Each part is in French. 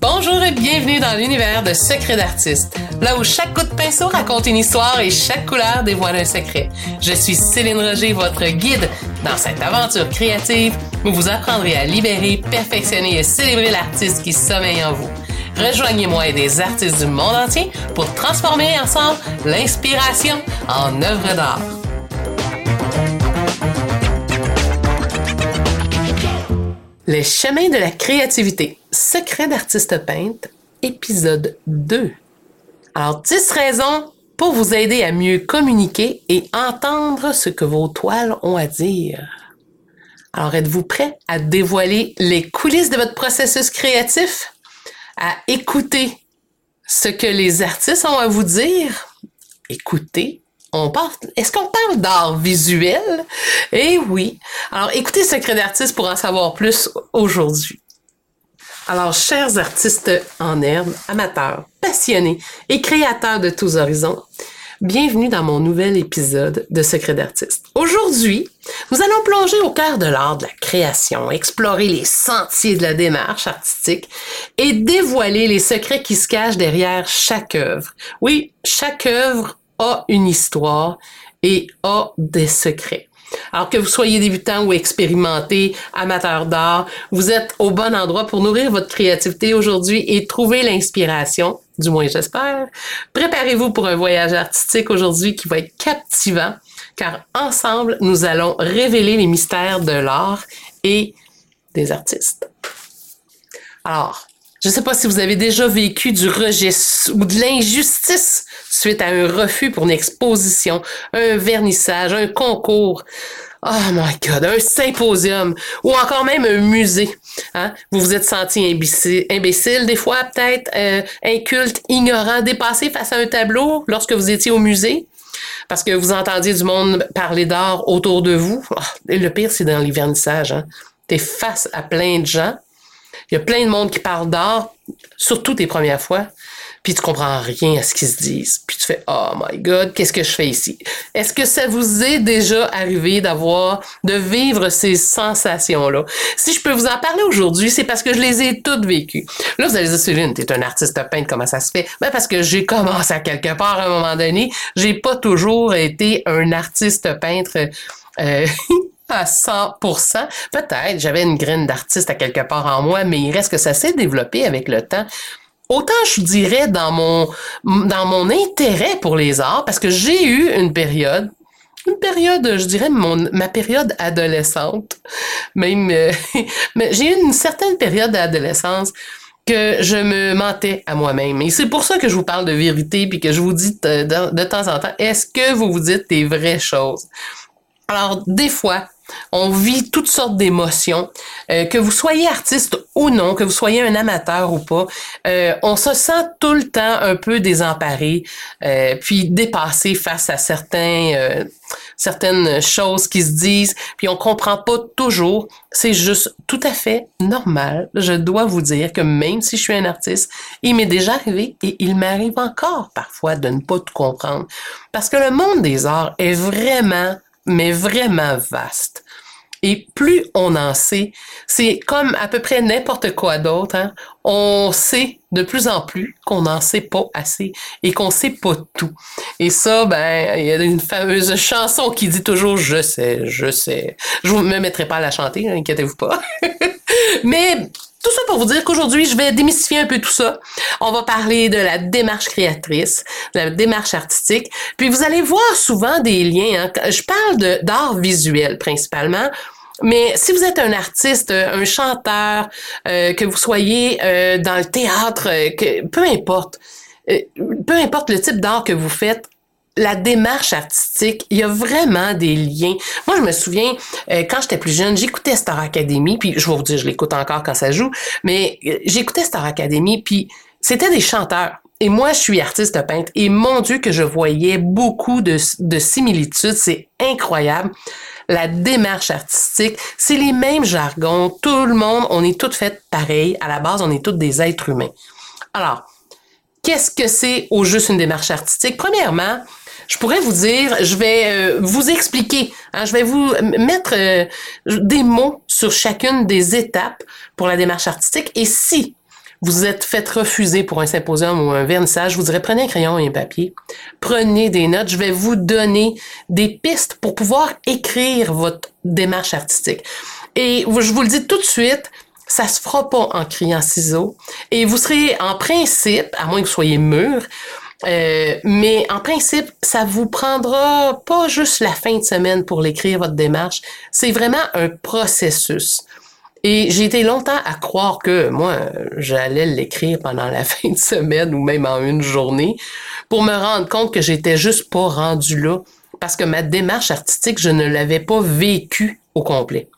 Bonjour et bienvenue dans l'univers de Secrets d'artistes, là où chaque coup de pinceau raconte une histoire et chaque couleur dévoile un secret. Je suis Céline Roger, votre guide dans cette aventure créative où vous apprendrez à libérer, perfectionner et célébrer l'artiste qui sommeille en vous. Rejoignez-moi et des artistes du monde entier pour transformer ensemble l'inspiration en œuvre d'art. Les chemins de la créativité. Secret d'artiste peintre, épisode 2. Alors, 10 raisons pour vous aider à mieux communiquer et entendre ce que vos toiles ont à dire. Alors, êtes-vous prêt à dévoiler les coulisses de votre processus créatif? À écouter ce que les artistes ont à vous dire? Écoutez on parle, est-ce qu'on parle d'art visuel? Eh oui. Alors, écoutez Secret d'artiste pour en savoir plus aujourd'hui. Alors, chers artistes en herbe, amateurs, passionnés et créateurs de tous horizons, bienvenue dans mon nouvel épisode de Secret d'artiste. Aujourd'hui, nous allons plonger au cœur de l'art de la création, explorer les sentiers de la démarche artistique et dévoiler les secrets qui se cachent derrière chaque œuvre. Oui, chaque œuvre a une histoire et a des secrets. Alors que vous soyez débutant ou expérimenté, amateur d'art, vous êtes au bon endroit pour nourrir votre créativité aujourd'hui et trouver l'inspiration, du moins j'espère. Préparez-vous pour un voyage artistique aujourd'hui qui va être captivant, car ensemble, nous allons révéler les mystères de l'art et des artistes. Alors, je ne sais pas si vous avez déjà vécu du rejet ou de l'injustice suite à un refus pour une exposition, un vernissage, un concours. Oh my God, un symposium ou encore même un musée. Hein? Vous vous êtes senti imbécile, des fois peut-être, euh, inculte, ignorant, dépassé face à un tableau lorsque vous étiez au musée parce que vous entendiez du monde parler d'art autour de vous. Oh, le pire, c'est dans les vernissages. Hein? Face à plein de gens il y a plein de monde qui parle d'art, surtout tes premières fois, puis tu comprends rien à ce qu'ils se disent. Puis tu fais Oh my God, qu'est-ce que je fais ici? Est-ce que ça vous est déjà arrivé d'avoir, de vivre ces sensations-là? Si je peux vous en parler aujourd'hui, c'est parce que je les ai toutes vécues. Là, vous allez dire, Céline, t'es un artiste peintre, comment ça se fait? Ben, parce que j'ai commencé à quelque part à un moment donné. J'ai pas toujours été un artiste peintre. Euh, à 100%. Peut-être, j'avais une graine d'artiste à quelque part en moi, mais il reste que ça s'est développé avec le temps. Autant je dirais dans mon, dans mon intérêt pour les arts, parce que j'ai eu une période, une période, je dirais mon, ma période adolescente, même, euh, mais j'ai eu une certaine période d'adolescence que je me mentais à moi-même. Et c'est pour ça que je vous parle de vérité, puis que je vous dis de, de temps en temps, est-ce que vous vous dites des vraies choses? Alors, des fois, on vit toutes sortes d'émotions, euh, que vous soyez artiste ou non, que vous soyez un amateur ou pas, euh, on se sent tout le temps un peu désemparé, euh, puis dépassé face à certains, certaines choses qui se disent, puis on comprend pas toujours. C'est juste tout à fait normal. Je dois vous dire que même si je suis un artiste, il m'est déjà arrivé et il m'arrive encore parfois de ne pas tout comprendre, parce que le monde des arts est vraiment mais vraiment vaste. Et plus on en sait, c'est comme à peu près n'importe quoi d'autre. Hein? On sait de plus en plus qu'on n'en sait pas assez et qu'on sait pas tout. Et ça, ben, il y a une fameuse chanson qui dit toujours je sais, je sais. Je ne me mettrai pas à la chanter, inquiétez-vous pas. Mais tout ça pour vous dire qu'aujourd'hui, je vais démystifier un peu tout ça. On va parler de la démarche créatrice, de la démarche artistique. Puis vous allez voir souvent des liens. Hein. Je parle d'art visuel principalement. Mais si vous êtes un artiste, un chanteur, euh, que vous soyez euh, dans le théâtre, euh, que, peu importe, peu importe le type d'art que vous faites, la démarche artistique, il y a vraiment des liens. Moi, je me souviens, euh, quand j'étais plus jeune, j'écoutais Star Academy, puis je vais vous dire, je l'écoute encore quand ça joue, mais euh, j'écoutais Star Academy, puis c'était des chanteurs. Et moi, je suis artiste peintre, et mon Dieu que je voyais beaucoup de, de similitudes, c'est incroyable. La démarche artistique, c'est les mêmes jargons, tout le monde, on est toutes faites pareil. À la base, on est toutes des êtres humains. Alors, qu'est-ce que c'est au juste une démarche artistique? Premièrement, je pourrais vous dire, je vais euh, vous expliquer, hein, je vais vous mettre euh, des mots sur chacune des étapes pour la démarche artistique. Et si vous êtes fait refuser pour un symposium ou un vernissage, je vous dirais prenez un crayon et un papier, prenez des notes, je vais vous donner des pistes pour pouvoir écrire votre démarche artistique. Et je vous le dis tout de suite, ça se fera pas en criant ciseaux. Et vous serez en principe, à moins que vous soyez mûr, euh, mais en principe, ça vous prendra pas juste la fin de semaine pour l'écrire votre démarche. C'est vraiment un processus. Et j'ai été longtemps à croire que moi, j'allais l'écrire pendant la fin de semaine ou même en une journée pour me rendre compte que j'étais juste pas rendu là parce que ma démarche artistique, je ne l'avais pas vécue au complet.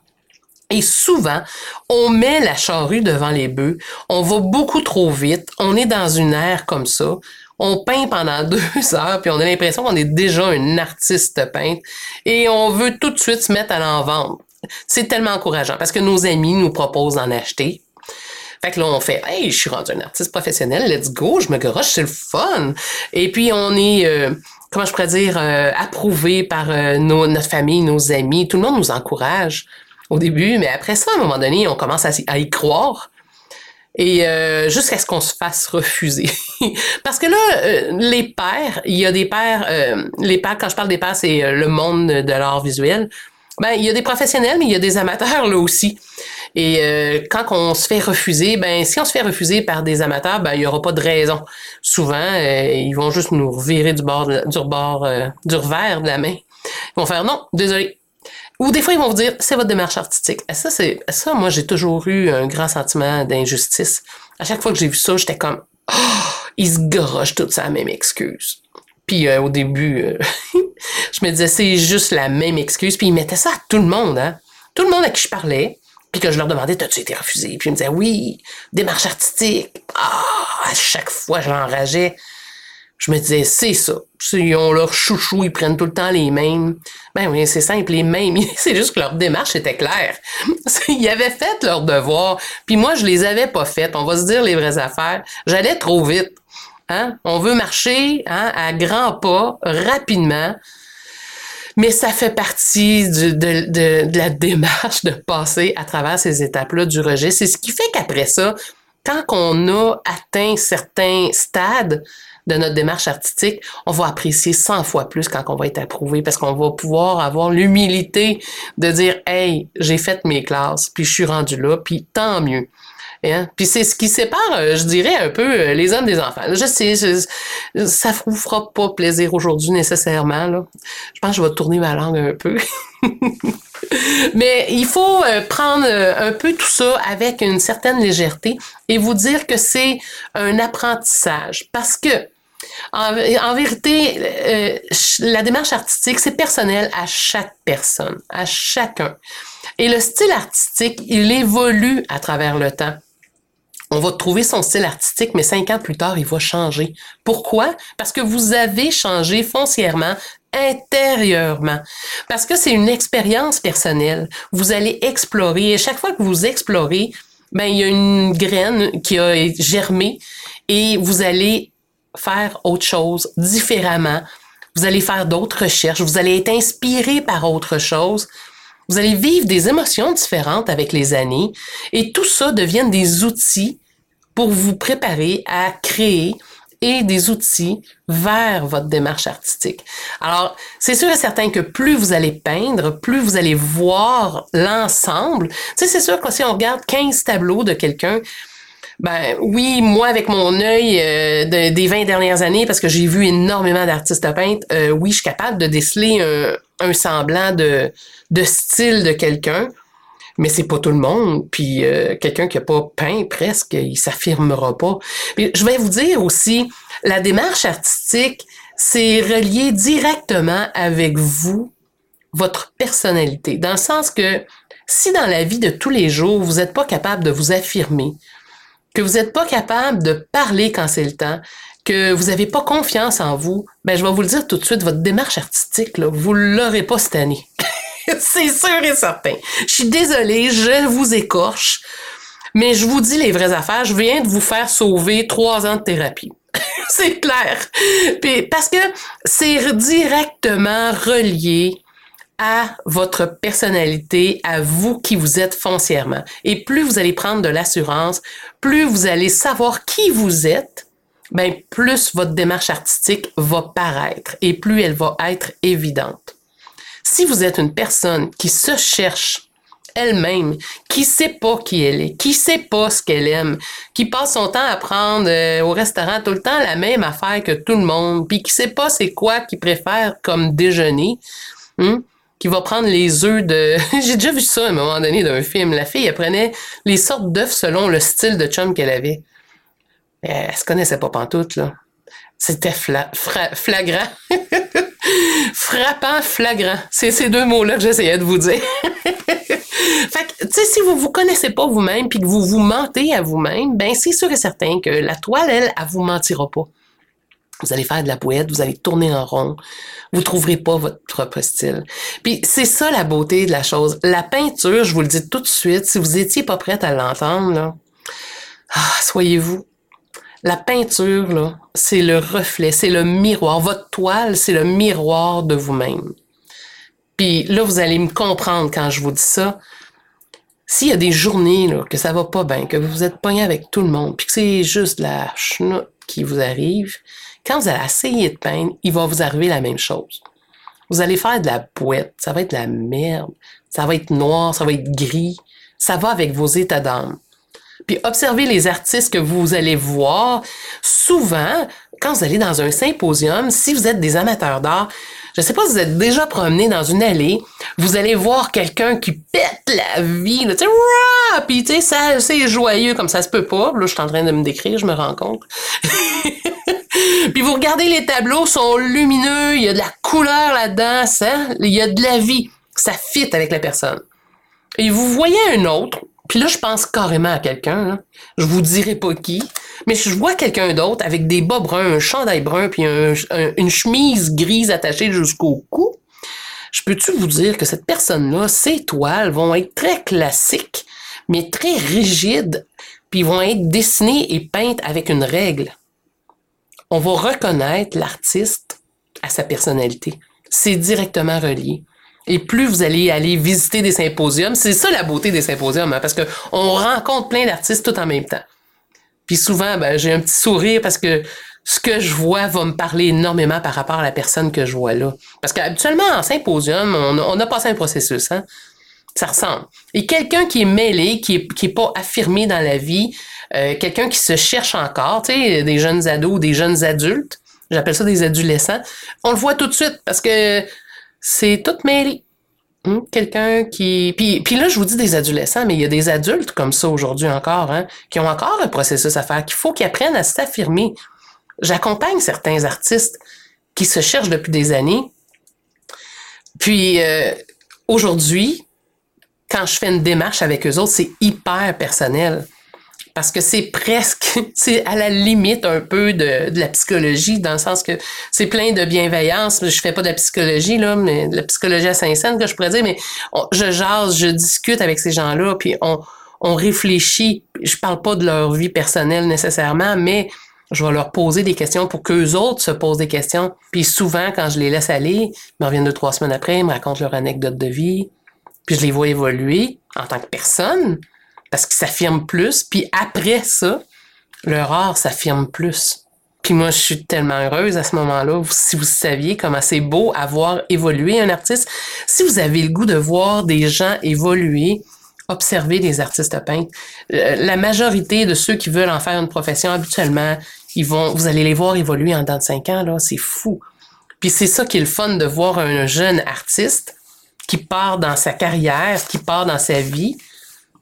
Et souvent, on met la charrue devant les bœufs, on va beaucoup trop vite, on est dans une ère comme ça, on peint pendant deux heures, puis on a l'impression qu'on est déjà un artiste peintre, et on veut tout de suite se mettre à l'en-vendre. C'est tellement encourageant parce que nos amis nous proposent d'en acheter. Fait que là, on fait, hey, je suis rendu un artiste professionnel, let's go, je me garoche, c'est le fun. Et puis, on est, euh, comment je pourrais dire, euh, approuvé par euh, notre famille, nos amis. Tout le monde nous encourage au début, mais après ça, à un moment donné, on commence à, y croire. Et jusqu'à ce qu'on se fasse refuser. Parce que là, les pères, il y a des pères, les pères, quand je parle des pères, c'est le monde de l'art visuel. Ben, il y a des professionnels, mais il y a des amateurs là aussi. Et euh, quand on se fait refuser, ben si on se fait refuser par des amateurs, ben il y aura pas de raison. Souvent, euh, ils vont juste nous revirer du bord, du bord, euh, du revers de la main. Ils vont faire non, désolé. Ou des fois, ils vont vous dire c'est votre démarche artistique. Ça, c'est ça. Moi, j'ai toujours eu un grand sentiment d'injustice. À chaque fois que j'ai vu ça, j'étais comme oh, ils se garochent toute sa même excuse. Puis au début, je me disais, c'est juste la même excuse. Puis ils mettaient ça à tout le monde, hein. Tout le monde à qui je parlais. Puis que je leur demandais, t'as-tu été refusé? Puis ils me disaient, oui, démarche artistique. Ah, à chaque fois, j'enrageais. Je me disais, c'est ça. Ils ont leur chouchou, ils prennent tout le temps les mêmes. Ben oui, c'est simple, les mêmes. C'est juste que leur démarche était claire. Ils avaient fait leur devoir. Puis moi, je les avais pas faites. On va se dire les vraies affaires. J'allais trop vite. Hein? On veut marcher hein, à grands pas, rapidement. Mais ça fait partie de, de, la démarche de passer à travers ces étapes-là du rejet. C'est ce qui fait qu'après ça, quand on a atteint certains stades de notre démarche artistique, on va apprécier 100 fois plus quand on va être approuvé parce qu'on va pouvoir avoir l'humilité de dire, hey, j'ai fait mes classes, puis je suis rendu là, puis tant mieux. Hein? Puis c'est ce qui sépare, euh, je dirais, un peu euh, les hommes des enfants. Je sais, ça vous fera pas plaisir aujourd'hui nécessairement. Je pense que je vais tourner ma langue un peu. Mais il faut euh, prendre un peu tout ça avec une certaine légèreté et vous dire que c'est un apprentissage. Parce que, en vérité, la démarche artistique, c'est personnel à chaque personne, à chacun. Et le style artistique, il évolue à travers le temps on va trouver son style artistique, mais cinq ans plus tard, il va changer. Pourquoi? Parce que vous avez changé foncièrement intérieurement. Parce que c'est une expérience personnelle. Vous allez explorer. Et chaque fois que vous explorez, ben, il y a une graine qui a germé et vous allez faire autre chose différemment. Vous allez faire d'autres recherches. Vous allez être inspiré par autre chose. Vous allez vivre des émotions différentes avec les années et tout ça devient des outils pour vous préparer à créer et des outils vers votre démarche artistique. Alors, c'est sûr et certain que plus vous allez peindre, plus vous allez voir l'ensemble. Tu sais, c'est sûr que si on regarde 15 tableaux de quelqu'un, ben oui, moi avec mon œil euh, des 20 dernières années, parce que j'ai vu énormément d'artistes peintres, euh, oui, je suis capable de déceler un, semblant de style de quelqu'un, mais c'est pas tout le monde. Puis euh, quelqu'un qui a pas peint presque, il s'affirmera pas. Puis, je vais vous dire aussi, la démarche artistique, c'est relié directement avec vous, votre personnalité, dans le sens que si dans la vie de tous les jours, vous n'êtes pas capable de vous affirmer, que vous n'êtes pas capable de parler quand c'est le temps, que vous n'avez pas confiance en vous, ben je vais vous le dire tout de suite, votre démarche artistique, vous l'aurez pas cette année. c'est sûr et certain. Je suis désolée, je vous écorche, mais je vous dis les vraies affaires. Je viens de vous faire sauver trois ans de thérapie. c'est clair. Puis, parce que c'est directement relié à votre personnalité, à vous qui vous êtes foncièrement. Et plus vous allez prendre de l'assurance, plus vous allez savoir qui vous êtes, ben plus votre démarche artistique va paraître et plus elle va être évidente. Si vous êtes une personne qui se cherche elle-même, qui sait pas qui elle est, qui sait pas ce qu'elle aime, qui passe son temps à prendre euh, au restaurant tout le temps la même affaire que tout le monde, puis qui sait pas c'est quoi qu'il préfère comme déjeuner, hein, qui va prendre les œufs de... J'ai déjà vu ça à un moment donné d'un film. La fille, elle prenait les sortes d'œufs selon le style de chum qu'elle avait. Elle se connaissait pas pantoute, là. C'était flagrant. Frappant, flagrant. C'est ces deux mots-là que j'essayais de vous dire. fait que, tu sais, si vous vous connaissez pas vous-même puis que vous vous mentez à vous-même, ben c'est sûr et certain que la toile, elle, elle vous mentira pas. Vous allez faire de la poète, vous allez tourner en rond, vous trouverez pas votre propre style. Puis c'est ça la beauté de la chose. La peinture, je vous le dis tout de suite, si vous étiez pas prête à l'entendre, ah, soyez-vous. La peinture, là, c'est le reflet, c'est le miroir. Votre toile, c'est le miroir de vous-même. Puis là, vous allez me comprendre quand je vous dis ça. S'il y a des journées là, que ça va pas bien, que vous êtes pogné avec tout le monde, puis que c'est juste la chenoute qui vous arrive, quand vous allez essayer de peindre, il va vous arriver la même chose. Vous allez faire de la boîte, ça va être de la merde, ça va être noir, ça va être gris, ça va avec vos états d'âme. Puis observez les artistes que vous allez voir. Souvent, quand vous allez dans un symposium, si vous êtes des amateurs d'art, je ne sais pas si vous êtes déjà promené dans une allée, vous allez voir quelqu'un qui pète la vie, tu sais, puis tu sais, c'est joyeux comme ça se peut pas. Là, je suis en train de me décrire, je me rends compte. puis vous regardez les tableaux, sont lumineux, il y a de la couleur là-dedans, il y a de la vie, ça fit avec la personne. Et vous voyez un autre, puis là, je pense carrément à quelqu'un. Hein. Je vous dirai pas qui, mais je vois quelqu'un d'autre avec des bas bruns, un chandail brun, puis une chemise grise attachée jusqu'au cou. Je peux-tu vous dire que cette personne-là, ses toiles vont être très classiques, mais très rigides, puis vont être dessinées et peintes avec une règle. On va reconnaître l'artiste à sa personnalité. C'est directement relié. Et plus vous allez aller visiter des symposiums, c'est ça la beauté des symposiums, hein, parce que on rencontre plein d'artistes tout en même temps. Puis souvent, ben, j'ai un petit sourire parce que ce que je vois va me parler énormément par rapport à la personne que je vois là. Parce qu'habituellement, en symposium, on, a passé un processus, hein? Ça ressemble. Et quelqu'un qui est mêlé, qui est, qui est pas affirmé dans la vie, euh, quelqu'un qui se cherche encore, tu sais, des jeunes ados, des jeunes adultes, j'appelle ça des adolescents, on le voit tout de suite parce que c'est tout mêlé. Hmm? Quelqu'un qui. Puis, puis là, je vous dis des adolescents, mais il y a des adultes comme ça aujourd'hui encore, hein, qui ont encore un processus à faire, qu'il faut qu'ils apprennent à s'affirmer. J'accompagne certains artistes qui se cherchent depuis des années. Puis euh, aujourd'hui, quand je fais une démarche avec eux autres, c'est hyper personnel parce que c'est presque, c'est à la limite un peu de, la psychologie, dans le sens que c'est plein de bienveillance. Je fais pas de la psychologie, là, mais de la psychologie à Saint-Saëns, que je pourrais dire, mais je jase, je discute avec ces gens-là, puis on, on réfléchit. Je parle pas de leur vie personnelle nécessairement, mais je vais leur poser des questions pour qu'eux autres se posent des questions. Puis souvent, quand je les laisse aller, ils me reviennent deux, trois semaines après, ils me racontent leur anecdote de vie. Puis je les vois évoluer en tant que personne parce qu'ils s'affirment plus. Puis après ça, leur art s'affirme plus. Puis moi, je suis tellement heureuse à ce moment-là. Si vous saviez comment c'est beau avoir évolué un artiste, si vous avez le goût de voir des gens évoluer, observer des artistes peintres, euh, la majorité de ceux qui veulent en faire une profession, habituellement, ils vont, vous allez les voir évoluer en dedans de cinq ans, là. C'est fou. Puis c'est ça qui est le fun de voir un jeune artiste qui part dans sa carrière, qui part dans sa vie,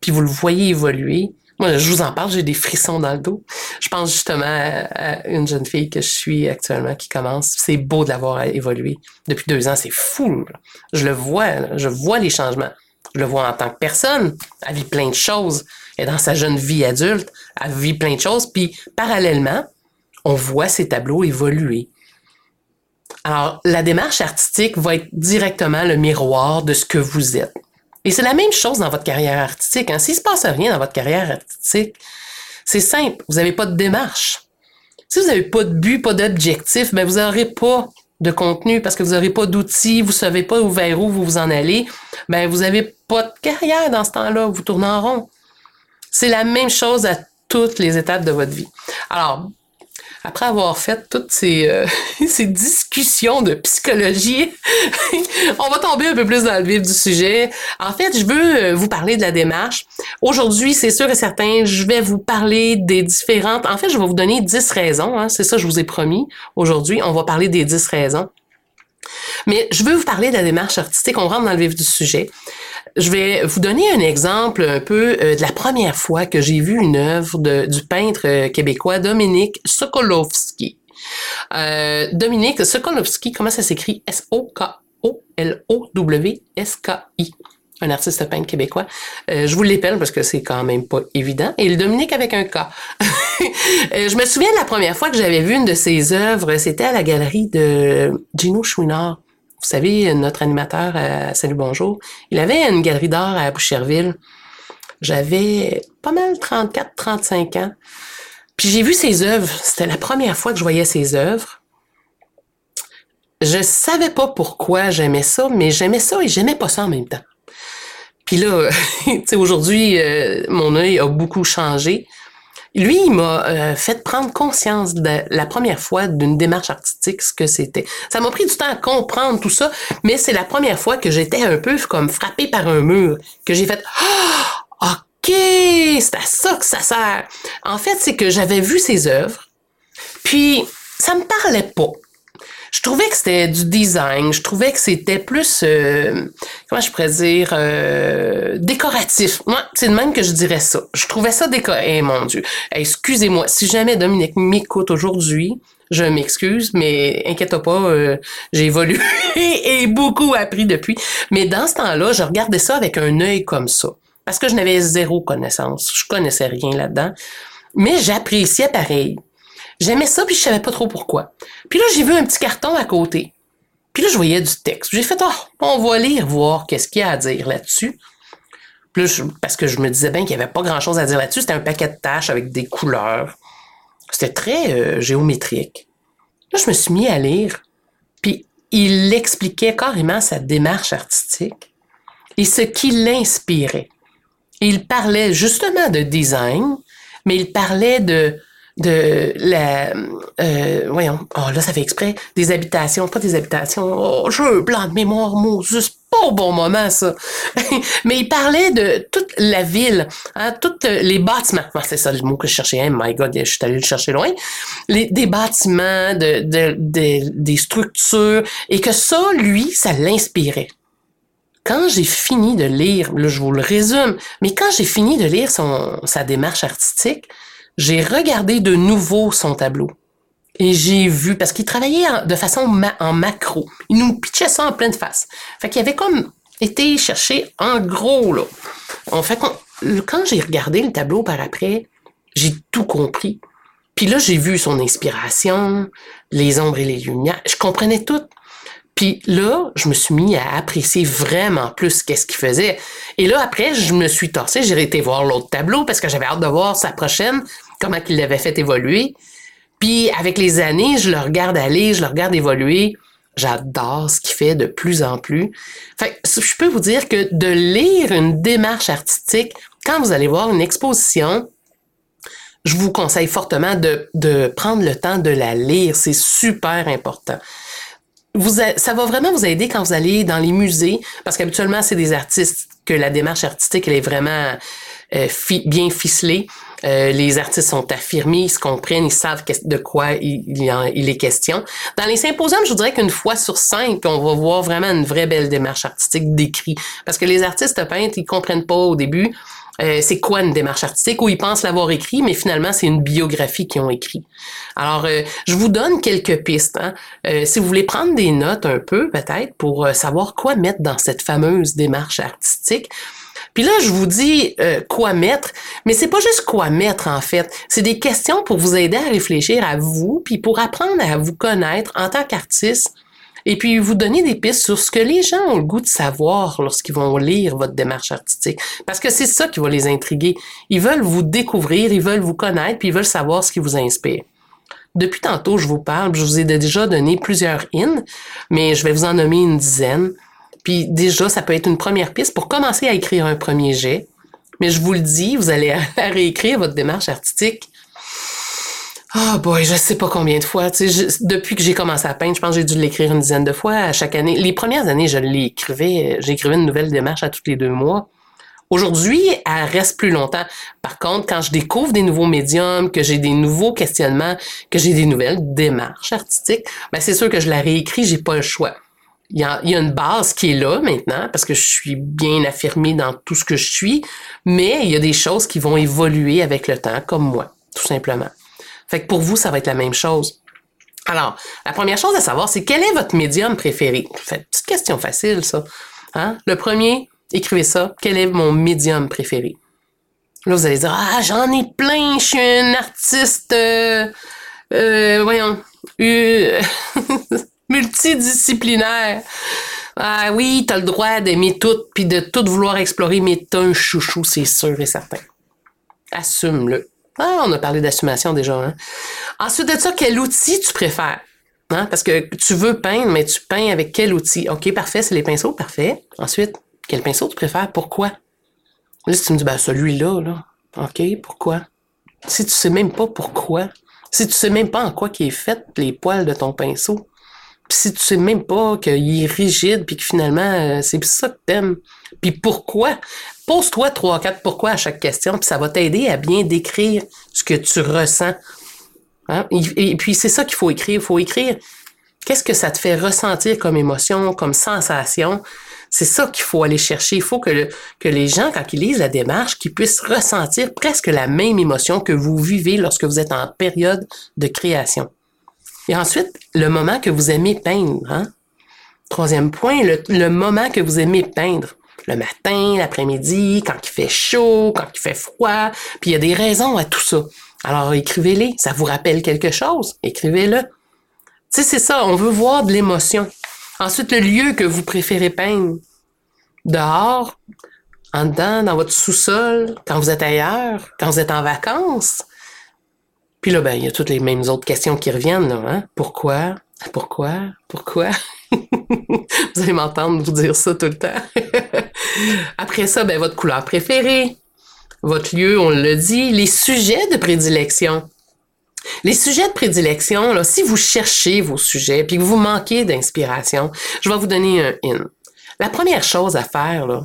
puis vous le voyez évoluer. Moi, je vous en parle, j'ai des frissons dans le dos. Je pense justement à, une jeune fille que je suis actuellement qui commence. C'est beau de l'avoir évolué. Depuis deux ans, c'est fou. Je le vois, je vois les changements. Je le vois en tant que personne. Elle vit plein de choses. Et dans sa jeune vie adulte, elle vit plein de choses. Puis parallèlement, on voit ces tableaux évoluer. Alors, la démarche artistique va être directement le miroir de ce que vous êtes. Et c'est la même chose dans votre carrière artistique. Hein. S'il se passe rien dans votre carrière artistique, c'est simple. Vous n'avez pas de démarche. Si vous n'avez pas de but, pas d'objectif, ben vous n'aurez pas de contenu parce que vous n'aurez pas d'outils, vous savez pas vers où vous vous en allez, ben vous n'avez pas de carrière dans ce temps-là, vous tournez en rond. C'est la même chose à toutes les étapes de votre vie. Alors, après avoir fait toutes ces, euh, ces discussions de psychologie, on va tomber un peu plus dans le vif du sujet. En fait, je veux euh, vous parler de la démarche. Aujourd'hui, c'est sûr et certain, je vais vous parler des différentes... En fait, je vais vous donner 10 raisons. Hein, c'est ça, je vous ai promis. Aujourd'hui, on va parler des 10 raisons. Mais je veux vous parler de la démarche artistique. On rentre dans le vif du sujet. Je vais vous donner un exemple un peu euh, de la première fois que j'ai vu une œuvre du peintre euh, québécois Dominique Sokolowski. Euh, Dominique Sokolowski, comment ça s'écrit? S-O-K-O-L-O-W-S-K-I. Un artiste peintre québécois. je vous l'épelle parce que c'est quand même pas évident. Et le Dominique avec un K. je me souviens de la première fois que j'avais vu une de ses œuvres, c'était à la galerie de Gino Chouinard vous savez, notre animateur à Salut Bonjour, il avait une galerie d'art à Boucherville. J'avais pas mal 34, 35 ans. Puis j'ai vu ses œuvres. C'était la première fois que je voyais ses œuvres. Je savais pas pourquoi j'aimais ça, mais j'aimais ça et j'aimais pas ça en même temps. Puis là, tu sais, aujourd'hui, euh, mon œil a beaucoup changé. Lui, il m'a euh, fait prendre conscience la première fois d'une démarche artistique, ce que c'était. Ça m'a pris du temps à comprendre tout ça, mais c'est la première fois que j'étais un peu comme frappé par un mur, que j'ai fait ah, OK, c'est à ça que ça sert. En fait, c'est que j'avais vu ses œuvres, puis ça me parlait pas je trouvais que c'était du design, je trouvais que c'était plus, euh, comment je pourrais dire, euh, décoratif. Moi, c'est de même que je dirais ça. Je trouvais ça décoratif. Eh, mon Dieu. Excusez-moi, si jamais Dominique m'écoute aujourd'hui, je m'excuse, mais inquiète pas, euh, j'ai évolué et beaucoup appris depuis. Mais dans ce temps-là, je regardais ça avec un œil comme ça. Parce que je n'avais zéro connaissance. Je connaissais rien là-dedans. Mais j'appréciais pareil. J'aimais ça, puis je savais pas trop pourquoi. Puis là, j'ai vu un petit carton à côté. Puis là, je voyais du texte. J'ai fait, oh, on va lire, voir qu'est-ce qu'il y a à dire là-dessus. Plus parce que je me disais bien qu'il n'y avait pas grand-chose à dire là-dessus. C'était un paquet de tâches avec des couleurs. C'était très euh, géométrique. Là, je me suis mis à lire. Puis il expliquait carrément sa démarche artistique et ce qui l'inspirait. Il parlait justement de design, mais il parlait de de la euh, voyons. Oh là ça fait exprès. Des habitations pas des habitations. Oh un blanc de mémoire juste pas au bon moment ça. Mais il parlait de toute la ville hein, tous les bâtiments. C'est ça le mot que je cherchais hein, my god je suis allé le chercher loin. Les, des bâtiments de, de, de, des structures. Et que ça lui ça l'inspirait. Quand j'ai fini de lire, là je vous le résume, mais quand j'ai fini de lire son, sa démarche artistique, j'ai regardé de nouveau son tableau. Et j'ai vu, parce qu'il travaillait de façon en macro. Il nous pitchait ça en pleine face. Fait qu'il avait comme été cherché en gros, là. En fait, quand j'ai regardé le tableau par après, j'ai tout compris. Puis là, j'ai vu son inspiration, les ombres et les lumières. Je comprenais tout. Puis là, je me suis mis à apprécier vraiment plus qu'est-ce qu'il faisait. Et là, après, je me suis torsé, j'ai été voir l'autre tableau parce que j'avais hâte de voir sa prochaine, comment qu'il l'avait fait évoluer. Puis avec les années, je le regarde aller, je le regarde évoluer. J'adore ce qu'il fait de plus en plus. Fait je peux vous dire que de lire une démarche artistique, quand vous allez voir une exposition, je vous conseille fortement de, de prendre le temps de la lire. C'est super important vous ça va vraiment vous aider quand vous allez dans les musées, parce qu'habituellement, c'est des artistes que la démarche artistique, elle est vraiment euh, bien ficelée. Euh, les artistes sont affirmés, ils se comprennent, ils savent de quoi il, est question. Dans les symposiums, je vous dirais qu'une fois sur cinq, on va voir vraiment une vraie belle démarche artistique décrite. Parce que les artistes peintres, ils comprennent pas au début. Euh, c'est quoi une démarche artistique ou ils pensent l'avoir écrit, mais finalement c'est une biographie qu'ils ont écrit. Alors, euh, je vous donne quelques pistes. Hein. Euh, si vous voulez prendre des notes un peu, peut-être, pour savoir quoi mettre dans cette fameuse démarche artistique. Puis là, je vous dis quoi mettre, mais c'est pas juste quoi mettre en fait. C'est des questions pour vous aider à réfléchir à vous, puis pour apprendre à vous connaître en tant qu'artiste et puis vous donner des pistes sur ce que les gens ont le goût de savoir lorsqu'ils vont lire votre démarche artistique. Parce que c'est ça qui va les intriguer. Ils veulent vous découvrir, ils veulent vous connaître, puis ils veulent savoir ce qui vous inspire. Depuis tantôt, je vous parle, je vous ai déjà donné plusieurs in, mais je vais vous en nommer une dizaine. Puis déjà, ça peut être une première piste pour commencer à écrire un premier jet. Mais je vous le dis, vous allez réécrire votre démarche artistique. Ah boy, je sais pas combien de fois. depuis que j'ai commencé à peindre, je pense que j'ai dû l'écrire une dizaine de fois à chaque année. Les premières années, je l'écrivais, j'écrivais une nouvelle démarche à tous les deux mois. Aujourd'hui, elle reste plus longtemps. Par contre, quand je découvre des nouveaux médiums, que j'ai des nouveaux questionnements, que j'ai des nouvelles démarches artistiques, ben c'est sûr que je la réécris, j'ai pas le choix. Il y, a, une base qui est là maintenant parce que je suis bien affirmée dans tout ce que je suis, mais il y a des choses qui vont évoluer avec le temps, comme moi, tout simplement. Fait que pour vous, ça va être la même chose. Alors, la première chose à savoir, c'est quel est votre médium préféré? Fait, petite question facile, ça. Hein? Le premier, Écrivez ça. Quel est mon médium préféré? Là, vous allez dire, ah, j'en ai plein, je suis un artiste, euh, euh, voyons, euh, multidisciplinaire. Ah oui, t'as le droit d'aimer tout, puis de tout vouloir explorer, mais t'as un chouchou, c'est sûr et certain. Assume-le. Ah, on a parlé d'assumation déjà. Hein? Ensuite de ça, quel outil tu préfères? Hein? Parce que tu veux peindre, mais tu peins avec quel outil? OK, parfait, c'est les pinceaux, parfait. Ensuite, quel pinceau tu préfères? Pourquoi? Là, si tu me dis, ben, celui-là, là. OK, pourquoi? Si tu sais même pas pourquoi, si tu sais même pas en quoi qui est fait les poils de ton pinceau, puis si tu sais même pas qu'il est rigide, puis que finalement, euh, c'est ça que t'aimes, puis pourquoi? Pose-toi trois, quatre pourquoi à chaque question, puis ça va t'aider à bien décrire ce que tu ressens. Hein? Et, puis c'est ça qu'il faut écrire. Il faut écrire qu'est-ce que ça te fait ressentir comme émotion, comme sensation, c'est ça qu'il faut aller chercher. Il faut que, que les gens, quand ils lisent la démarche, qu'ils puissent ressentir presque la même émotion que vous vivez lorsque vous êtes en période de création. Et ensuite, le moment que vous aimez peindre. Hein? Troisième point, le, moment que vous aimez peindre le matin, l'après-midi, quand il fait chaud, quand il fait froid, puis il y a des raisons à tout ça. Alors écrivez-les, ça vous rappelle quelque chose, écrivez-le. Tu sais, c'est ça, on veut voir de l'émotion. Ensuite, le lieu que vous préférez peindre. Dehors, en dedans, dans votre sous-sol, quand vous êtes ailleurs, quand vous êtes en vacances. Puis là, ben, il y a toutes les mêmes autres questions qui reviennent, là, hein? Pourquoi? Pourquoi? Pourquoi? vous allez m'entendre vous dire ça tout le temps. Après ça, ben, votre couleur préférée, votre lieu, on le dit, les sujets de prédilection. Les sujets de prédilection, là, si vous cherchez vos sujets puis que vous manquez d'inspiration, je vais vous donner un in. La première chose à faire, là,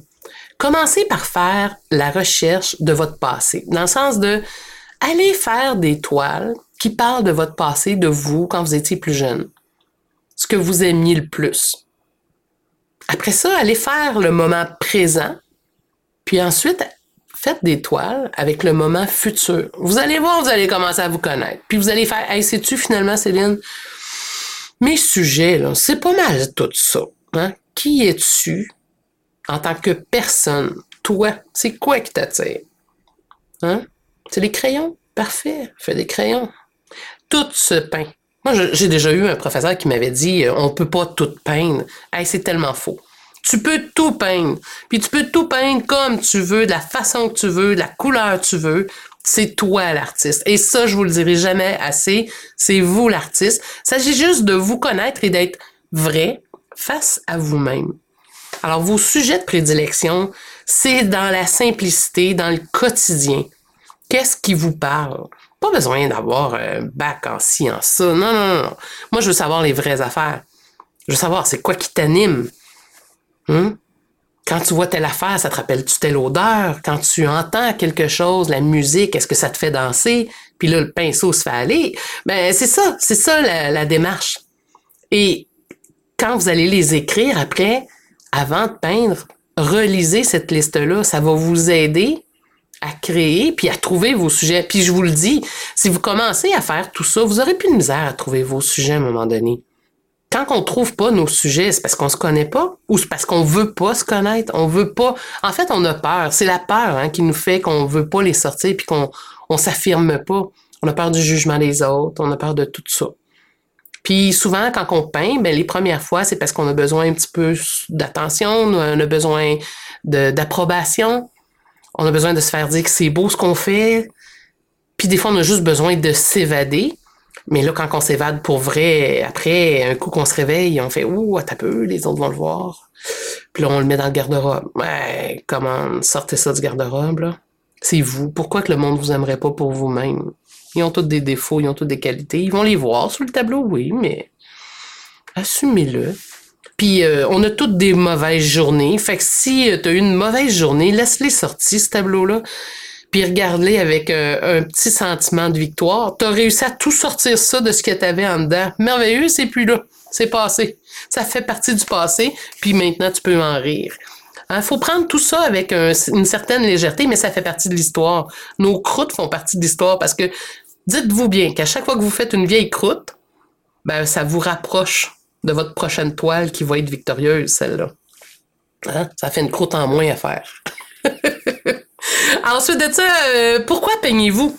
commencez par faire la recherche de votre passé, dans le sens de aller faire des toiles qui parlent de votre passé, de vous quand vous étiez plus jeune, ce que vous aimiez le plus. Après ça, allez faire le moment présent, puis ensuite faites des toiles avec le moment futur. Vous allez voir, vous allez commencer à vous connaître. Puis vous allez faire, hey, sais-tu finalement, Céline, mes sujets, là, c'est pas mal tout ça. Hein? Qui es-tu en tant que personne? Toi, c'est quoi qui t'attire? Hein? C'est les crayons? Parfait, fais des crayons. Tout se peint. Moi, j'ai déjà eu un professeur qui m'avait dit, euh, on peut pas tout peindre. Hey, c'est tellement faux. Tu peux tout peindre. Puis tu peux tout peindre comme tu veux, de la façon que tu veux, de la couleur que tu veux. C'est toi l'artiste. Et ça, je vous le dirai jamais assez. C'est vous l'artiste. Il s'agit juste de vous connaître et d'être vrai face à vous-même. Alors, vos sujets de prédilection, c'est dans la simplicité, dans le quotidien. Qu'est-ce qui vous parle? Pas besoin d'avoir un bac en ci, en ça. Non, non, non. Moi, je veux savoir les vraies affaires. Je veux savoir c'est quoi qui t'anime. Hum? Quand tu vois telle affaire, ça te rappelle-tu telle odeur? Quand tu entends quelque chose, la musique, est-ce que ça te fait danser? Puis là, le pinceau se fait aller. Ben, c'est ça, c'est ça la, démarche. Et quand vous allez les écrire après, avant de peindre, relisez cette liste-là. Ça va vous aider à créer puis à trouver vos sujets. Puis je vous le dis, si vous commencez à faire tout ça, vous aurez plus de misère à trouver vos sujets à un moment donné quand on trouve pas nos sujets, c'est parce qu'on se connaît pas ou c'est parce qu'on veut pas se connaître? On veut pas. En fait, on a peur. C'est la peur hein, qui nous fait qu'on veut pas les sortir puis qu'on on s'affirme pas. On a peur du jugement des autres. On a peur de tout ça. Puis souvent, quand on peint, ben, les premières fois, c'est parce qu'on a besoin un petit peu d'attention, on a besoin d'approbation, on a besoin de se faire dire que c'est beau ce qu'on fait. Puis des fois, on a juste besoin de s'évader. Mais là, quand on s'évade pour vrai, après, un coup qu'on se réveille, on fait Ouh, t'as peu, les autres vont le voir. Puis là, on le met dans le garde-robe. Ouais, comment sortez ça du garde-robe, là? C'est vous. Pourquoi que le monde vous aimerait pas pour vous-même? Ils ont tous des défauts, ils ont toutes des qualités. Ils vont les voir sur le tableau, oui, mais assumez-le. Puis euh, on a toutes des mauvaises journées. Fait que si euh, tu as eu une mauvaise journée, laisse-les sortir, ce tableau-là. Puis regarde-les avec euh, un petit sentiment de victoire. Tu as réussi à tout sortir ça de ce que tu en dedans. Merveilleux, c'est plus là. C'est passé. Ça fait partie du passé, puis maintenant tu peux en rire. Il hein, faut prendre tout ça avec une certaine légèreté, mais ça fait partie de l'histoire. Nos croûtes font partie de l'histoire parce que dites-vous bien qu'à chaque fois que vous faites une vieille croûte, ben, ça vous rapproche de votre prochaine toile qui va être victorieuse, celle-là. Hein? Ça fait une croûte en moins à faire. Ensuite de ça, euh, pourquoi peignez-vous?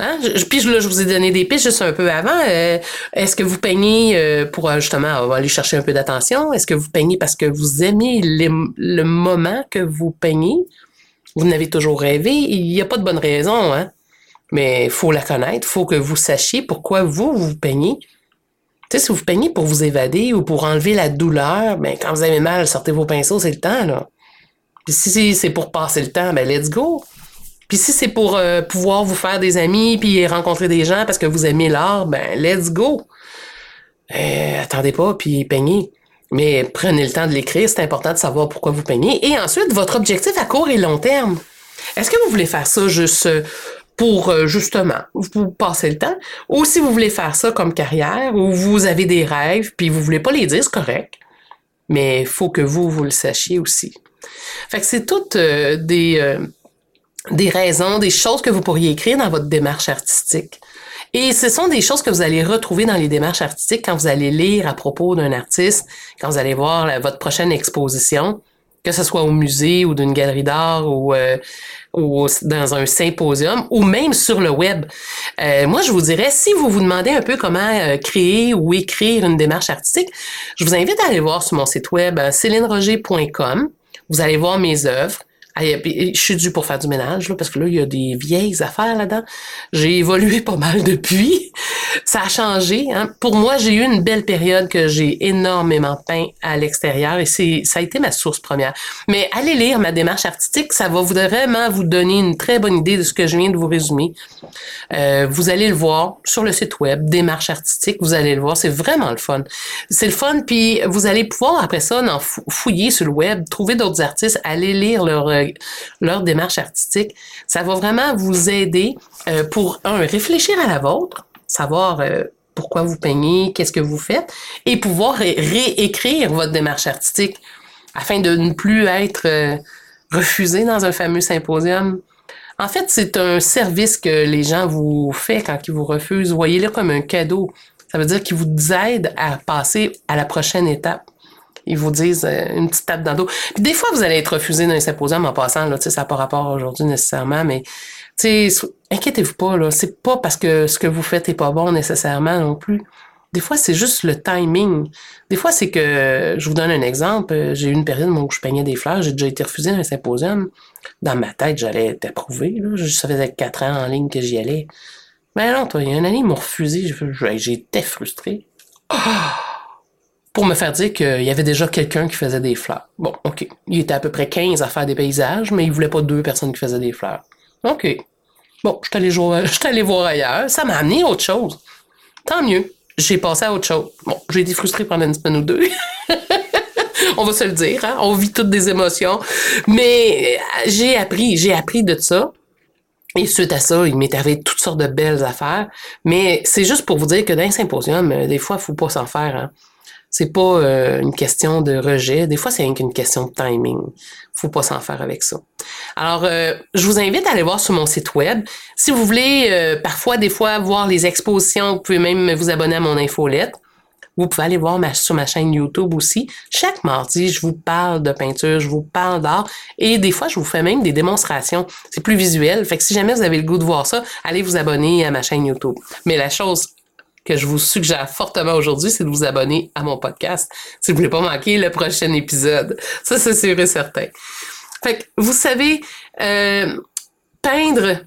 Hein? Je, puis je, je vous ai donné des pistes juste un peu avant. Euh, est-ce que vous peignez euh, pour justement aller chercher un peu d'attention? Est-ce que vous peignez parce que vous aimez le moment que vous peignez? Vous n'avez toujours rêvé? Il n'y a pas de bonne raison, hein? Mais il faut la connaître. Il faut que vous sachiez pourquoi vous, vous peignez. Tu sais, si vous peignez pour vous évader ou pour enlever la douleur, ben, quand vous avez mal, sortez vos pinceaux, c'est le temps, là. Puis si c'est pour passer le temps, ben, let's go. Puis si c'est pour euh, pouvoir vous faire des amis puis rencontrer des gens parce que vous aimez l'art, ben, let's go. Euh, attendez pas, puis peignez. Mais prenez le temps de l'écrire, c'est important de savoir pourquoi vous peignez. Et ensuite, votre objectif à court et long terme. Est-ce que vous voulez faire ça juste pour euh, justement vous passer le temps, ou si vous voulez faire ça comme carrière, ou vous avez des rêves, puis vous voulez pas les dire, c'est correct, mais il faut que vous, vous le sachiez aussi. Fait que c'est toutes euh, des, euh, des raisons, des choses que vous pourriez écrire dans votre démarche artistique. Et ce sont des choses que vous allez retrouver dans les démarches artistiques quand vous allez lire à propos d'un artiste, quand vous allez voir votre prochaine exposition que ce soit au musée ou d'une galerie d'art ou, ou dans un symposium ou même sur le web. Euh, moi, je vous dirais, si vous vous demandez un peu comment euh, créer ou écrire une démarche artistique, je vous invite à aller voir sur mon site web célineroger.com. Vous allez voir mes œuvres. Je suis dû pour faire du ménage, parce que là, il y a des vieilles affaires là-dedans. J'ai évolué pas mal depuis. Ça a changé. Hein. Pour moi, j'ai eu une belle période que j'ai énormément peint à l'extérieur et c'est ça a été ma source première. Mais allez lire ma démarche artistique, ça va vraiment vous donner une très bonne idée de ce que je viens de vous résumer. Euh, vous allez le voir sur le site web, démarche artistique, vous allez le voir, c'est vraiment le fun. C'est le fun, puis vous allez pouvoir après ça en fouiller sur le web, trouver d'autres artistes, aller lire leur euh, leur démarche artistique. Ça va vraiment vous aider euh, pour, un, réfléchir à la vôtre, savoir euh, pourquoi vous peignez, qu'est-ce que vous faites, et pouvoir réécrire votre démarche artistique afin de ne plus être euh, refusé dans un fameux symposium. En fait, c'est un service que les gens vous font quand ils vous refusent. Voyez-le comme un cadeau. Ça veut dire qu'ils vous aident à passer à la prochaine étape ils vous disent euh, une petite tape dans le dos. Puis des fois, vous allez être refusé d'un symposium en passant, là, ça n'a pas rapport aujourd'hui nécessairement, mais inquiétez-vous pas, là. C'est pas parce que ce que vous faites est pas bon nécessairement non plus. Des fois, c'est juste le timing. Des fois, c'est que, je vous donne un exemple, j'ai eu une période où je peignais des fleurs, j'ai déjà été refusé d'un symposium. Dans ma tête, j'allais être approuvé. Ça faisait quatre ans en ligne que j'y allais. Mais non, toi, il y a une année, ils m'ont refusé. J'étais frustré. Oh! Pour me faire dire qu'il y avait déjà quelqu'un qui faisait des fleurs. Bon, OK. Il était à peu près 15 à faire des paysages, mais il voulait pas deux personnes qui faisaient des fleurs. OK. Bon, je suis allé, voir ailleurs. Ça m'a amené à autre chose. Tant mieux. J'ai passé à autre chose. Bon, j'ai été frustrée pendant une semaine ou deux. On va se le dire, hein? On vit toutes des émotions. Mais euh, j'ai appris, j'ai appris de ça. Et suite à ça, il m'est arrivé toutes sortes de belles affaires. Mais c'est juste pour vous dire que dans un symposium, euh, des fois, il faut pas s'en faire. Hein? C'est pas euh, une question de rejet. Des fois, c'est une question de timing. Faut pas s'en faire avec ça. Alors, euh, je vous invite à aller voir sur mon site web. Si vous voulez, euh, parfois, des fois, voir les expositions, vous pouvez même vous abonner à mon infolette. Vous pouvez aller voir sur ma chaîne YouTube aussi. Chaque mardi, je vous parle de peinture, je vous parle d'art et des fois, je vous fais même des démonstrations. C'est plus visuel. Fait que si jamais vous avez le goût de voir ça, allez vous abonner à ma chaîne YouTube. Mais la chose que je vous suggère fortement aujourd'hui, c'est de vous abonner à mon podcast si vous voulez pas manquer le prochain épisode. Ça, c'est sûr et certain. Fait que, vous savez, euh, peindre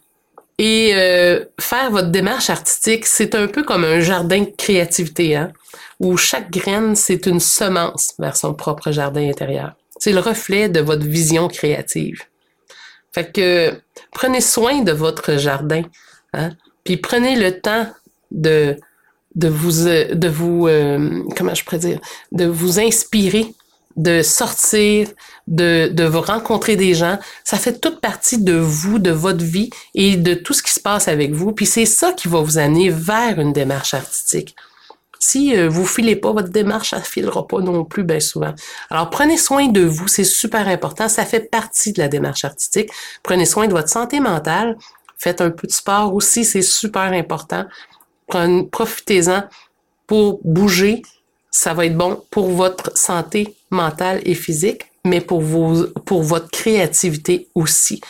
Et euh, faire votre démarche artistique, c'est un peu comme un jardin de créativité, hein, où chaque graine, c'est une semence vers son propre jardin intérieur. C'est le reflet de votre vision créative. Fait que prenez soin de votre jardin, hein, puis prenez le temps de de vous de vous euh, comment je pourrais dire de vous inspirer de sortir, de, de vous rencontrer des gens. Ça fait toute partie de vous, de votre vie et de tout ce qui se passe avec vous. Puis c'est ça qui va vous amener vers une démarche artistique. Si euh, vous filez pas votre démarche, ça filera pas non plus bien souvent. Alors prenez soin de vous, c'est super important. Ça fait partie de la démarche artistique. Prenez soin de votre santé mentale. Faites un peu de sport aussi, c'est super important. Profitez-en pour bouger, ça va être bon pour votre santé mentale et physique, mais pour, pour votre créativité aussi.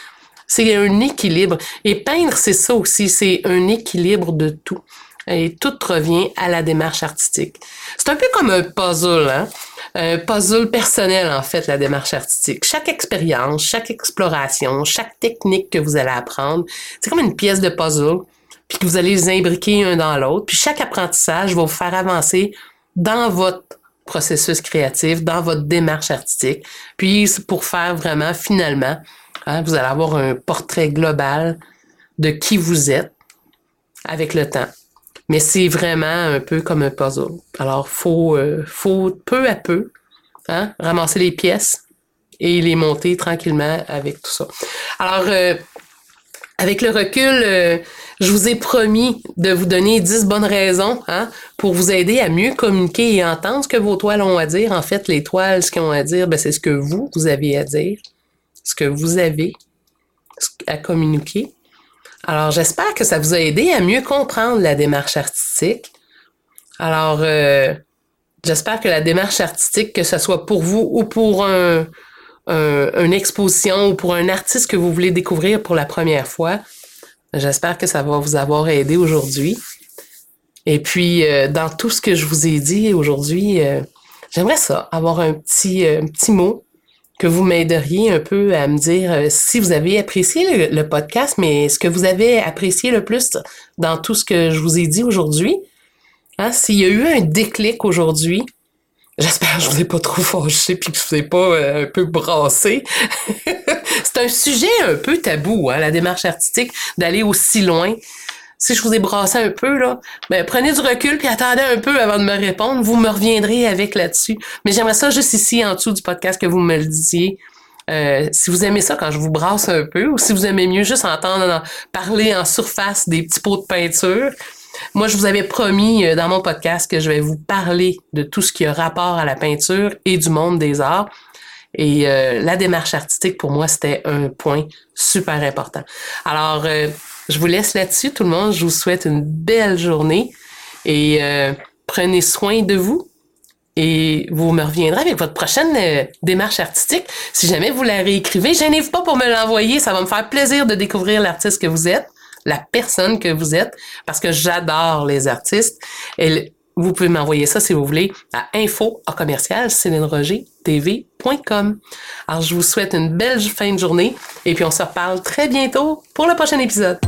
C'est un équilibre. Et peindre, c'est ça aussi, c'est un équilibre de tout. Et tout revient à la démarche artistique. C'est un peu comme un puzzle, hein? Un puzzle personnel, en fait, la démarche artistique. Chaque expérience, chaque exploration, chaque technique que vous allez apprendre, c'est comme une pièce de puzzle, puis que vous allez les imbriquer un dans l'autre. Puis chaque apprentissage va vous faire avancer dans votre processus créatif, dans votre démarche artistique. Puis pour faire vraiment, finalement, hein, vous allez avoir un portrait global de qui vous êtes avec le temps. Mais c'est vraiment un peu comme un puzzle. Alors, faut, euh, faut peu à peu hein, ramasser les pièces et les monter tranquillement avec tout ça. Alors, euh, avec le recul, euh, je vous ai promis de vous donner 10 bonnes raisons hein, pour vous aider à mieux communiquer et entendre ce que vos toiles ont à dire. En fait, les toiles, ce qu'elles ont à dire, ben, c'est ce que vous, vous avez à dire, ce que vous avez à communiquer. Alors, j'espère que ça vous a aidé à mieux comprendre la démarche artistique. Alors, euh, j'espère que la démarche artistique, que ce soit pour vous ou pour un, une exposition ou pour un artiste que vous voulez découvrir pour la première fois, J'espère que ça va vous avoir aidé aujourd'hui. Et puis, euh, dans tout ce que je vous ai dit aujourd'hui, euh, j'aimerais ça, avoir un petit, euh, petit mot que vous m'aideriez un peu à me dire si vous avez apprécié le, podcast, mais ce que vous avez apprécié le plus dans tout ce que je vous ai dit aujourd'hui. Hein, S'il y a eu un déclic aujourd'hui, J'espère que je vous ai pas trop fâché puis que je vous ai pas un peu brassé. c'est un sujet un peu tabou, hein, la démarche artistique, d'aller aussi loin. Si je vous ai brassé un peu, là, ben, prenez du recul puis attendez un peu avant de me répondre. Vous me reviendrez avec là-dessus. Mais j'aimerais ça juste ici, en dessous du podcast, que vous me le disiez. Euh, si vous aimez ça quand je vous brasse un peu, ou si vous aimez mieux juste entendre parler en surface des petits pots de peinture, moi, je vous avais promis euh, dans mon podcast que je vais vous parler de tout ce qui a rapport à la peinture et du monde des arts. Et euh, la démarche artistique, pour moi, c'était un point super important. Alors, euh, je vous laisse là-dessus, tout le monde. Je vous souhaite une belle journée et euh, prenez soin de vous. Et vous me reviendrez avec votre prochaine démarche artistique. Si jamais vous la réécrivez, gênez-vous pas pour me l'envoyer. Ça va me faire plaisir de découvrir l'artiste que vous êtes, la personne que vous êtes, parce que j'adore les artistes. Et vous pouvez m'envoyer ça si vous voulez à info tv.com. Alors, je vous souhaite une belle fin de journée et puis on se reparle très bientôt pour le prochain épisode.